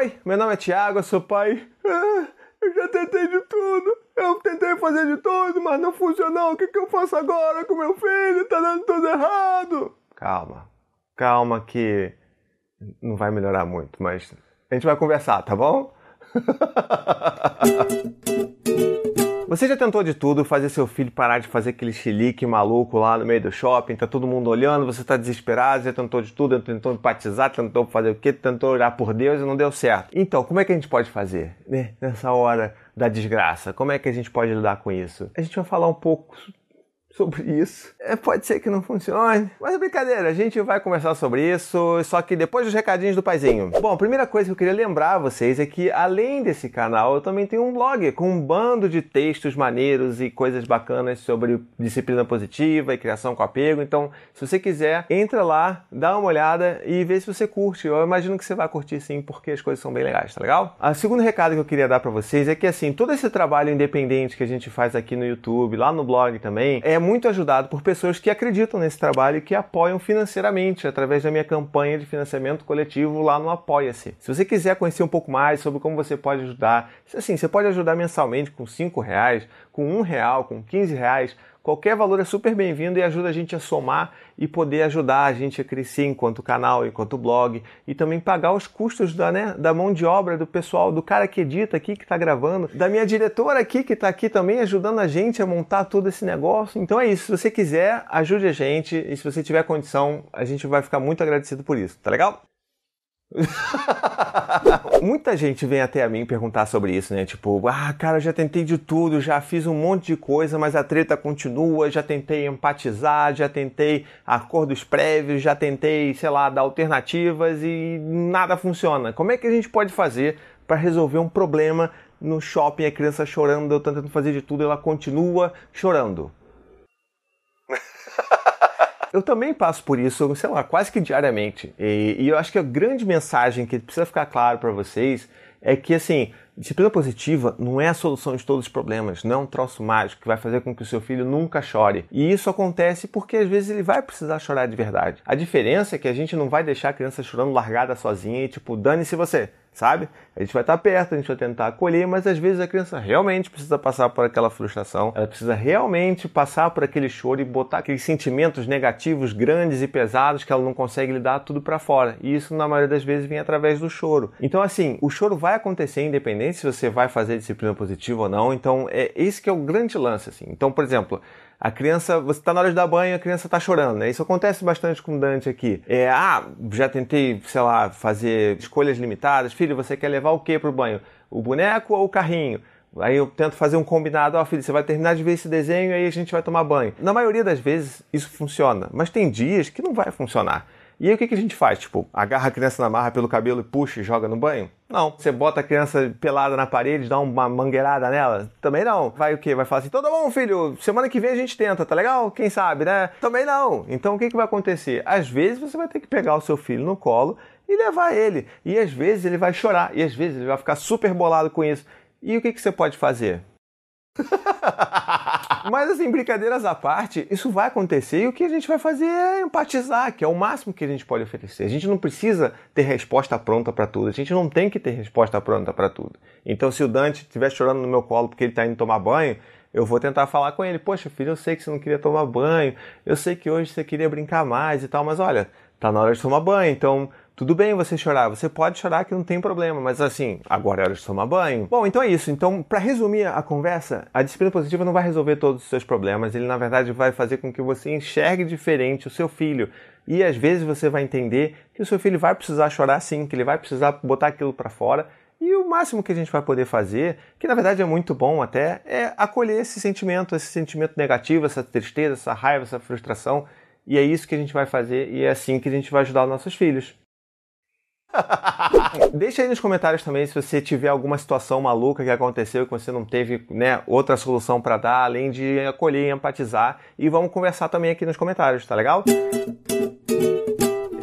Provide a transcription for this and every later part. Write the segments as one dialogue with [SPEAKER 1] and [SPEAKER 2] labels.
[SPEAKER 1] Oi, meu nome é Tiago, eu sou pai. Ah, eu já tentei de tudo. Eu tentei fazer de tudo, mas não funcionou. O que, que eu faço agora com meu filho? Tá dando tudo errado. Calma, calma que não vai melhorar muito, mas a gente vai conversar, tá bom? Você já tentou de tudo fazer seu filho parar de fazer aquele chilique maluco lá no meio do shopping? Tá todo mundo olhando, você tá desesperado, já tentou de tudo, tentou empatizar, tentou fazer o quê? Tentou orar por Deus e não deu certo. Então, como é que a gente pode fazer, né? Nessa hora da desgraça? Como é que a gente pode lidar com isso? A gente vai falar um pouco sobre isso. É, pode ser que não funcione, mas é brincadeira, a gente vai conversar sobre isso, só que depois dos recadinhos do paizinho. Bom, a primeira coisa que eu queria lembrar a vocês é que além desse canal, eu também tenho um blog com um bando de textos maneiros e coisas bacanas sobre disciplina positiva e criação com apego. Então, se você quiser, entra lá, dá uma olhada e vê se você curte. Eu imagino que você vai curtir sim, porque as coisas são bem legais, tá legal? O segundo recado que eu queria dar para vocês é que assim, todo esse trabalho independente que a gente faz aqui no YouTube, lá no blog também, é muito ajudado por pessoas que acreditam nesse trabalho e que apoiam financeiramente através da minha campanha de financiamento coletivo lá no Apoia-se. Se você quiser conhecer um pouco mais sobre como você pode ajudar, assim, você pode ajudar mensalmente com 5 reais, com um real, com 15 reais. Qualquer valor é super bem-vindo e ajuda a gente a somar e poder ajudar a gente a crescer enquanto canal, enquanto blog e também pagar os custos da, né, da mão de obra do pessoal, do cara que edita aqui, que está gravando, da minha diretora aqui que está aqui também ajudando a gente a montar todo esse negócio. Então é isso. Se você quiser, ajude a gente e se você tiver condição, a gente vai ficar muito agradecido por isso. Tá legal? Muita gente vem até a mim perguntar sobre isso, né? Tipo, ah, cara, já tentei de tudo, já fiz um monte de coisa, mas a treta continua. Já tentei empatizar, já tentei acordos prévios, já tentei, sei lá, dar alternativas e nada funciona. Como é que a gente pode fazer para resolver um problema no shopping? A criança chorando, eu tentando fazer de tudo, ela continua chorando. Eu também passo por isso, sei lá, quase que diariamente. E, e eu acho que a grande mensagem que precisa ficar claro para vocês é que, assim, disciplina positiva não é a solução de todos os problemas, não é um troço mágico que vai fazer com que o seu filho nunca chore. E isso acontece porque às vezes ele vai precisar chorar de verdade. A diferença é que a gente não vai deixar a criança chorando largada sozinha e tipo, dane-se você sabe? A gente vai estar perto, a gente vai tentar acolher, mas às vezes a criança realmente precisa passar por aquela frustração, ela precisa realmente passar por aquele choro e botar aqueles sentimentos negativos grandes e pesados que ela não consegue lidar tudo para fora. E isso na maioria das vezes vem através do choro. Então assim, o choro vai acontecer independente se você vai fazer disciplina positiva ou não. Então é esse que é o grande lance assim. Então, por exemplo, a criança, você está na hora de dar banho, a criança está chorando, né? Isso acontece bastante com o Dante aqui. É, ah, já tentei, sei lá, fazer escolhas limitadas. Filho, você quer levar o que para o banho? O boneco ou o carrinho? Aí eu tento fazer um combinado, ó oh, filho, você vai terminar de ver esse desenho e aí a gente vai tomar banho. Na maioria das vezes isso funciona, mas tem dias que não vai funcionar. E aí o que, que a gente faz? Tipo, agarra a criança na marra pelo cabelo e puxa e joga no banho? Não. Você bota a criança pelada na parede, dá uma mangueirada nela? Também não. Vai o quê? Vai falar assim, todo bom, filho, semana que vem a gente tenta, tá legal? Quem sabe, né? Também não. Então o que, que vai acontecer? Às vezes você vai ter que pegar o seu filho no colo e levar ele. E às vezes ele vai chorar, e às vezes ele vai ficar super bolado com isso. E o que, que você pode fazer? Mas assim, brincadeiras à parte, isso vai acontecer e o que a gente vai fazer é empatizar, que é o máximo que a gente pode oferecer. A gente não precisa ter resposta pronta para tudo, a gente não tem que ter resposta pronta para tudo. Então, se o Dante estiver chorando no meu colo porque ele está indo tomar banho, eu vou tentar falar com ele: Poxa, filho, eu sei que você não queria tomar banho, eu sei que hoje você queria brincar mais e tal, mas olha, tá na hora de tomar banho, então tudo bem você chorar, você pode chorar que não tem problema, mas assim, agora é hora de tomar banho. Bom, então é isso. Então, para resumir a conversa, a disciplina positiva não vai resolver todos os seus problemas, ele na verdade vai fazer com que você enxergue diferente o seu filho. E às vezes você vai entender que o seu filho vai precisar chorar sim, que ele vai precisar botar aquilo para fora. E o máximo que a gente vai poder fazer, que na verdade é muito bom até, é acolher esse sentimento, esse sentimento negativo, essa tristeza, essa raiva, essa frustração. E é isso que a gente vai fazer e é assim que a gente vai ajudar os nossos filhos. Deixa aí nos comentários também se você tiver alguma situação maluca que aconteceu que você não teve né, outra solução para dar, além de acolher e empatizar. E vamos conversar também aqui nos comentários, tá legal?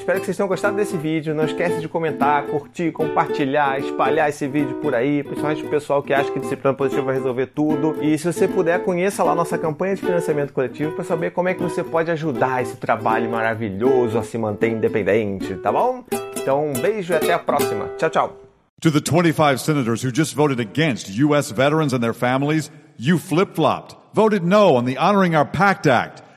[SPEAKER 1] Espero que vocês tenham gostado desse vídeo. Não esquece de comentar, curtir, compartilhar, espalhar esse vídeo por aí, principalmente o pessoal que acha que disciplina positiva vai resolver tudo. E se você puder, conheça lá nossa campanha de financiamento coletivo para saber como é que você pode ajudar esse trabalho maravilhoso a se manter independente, tá bom? Então, um beijo e até a próxima. Tchau, tchau.
[SPEAKER 2] To the 25 senators who just voted against U.S. veterans and their families, you flip flopped, voted no on the Honoring Our Pact Act.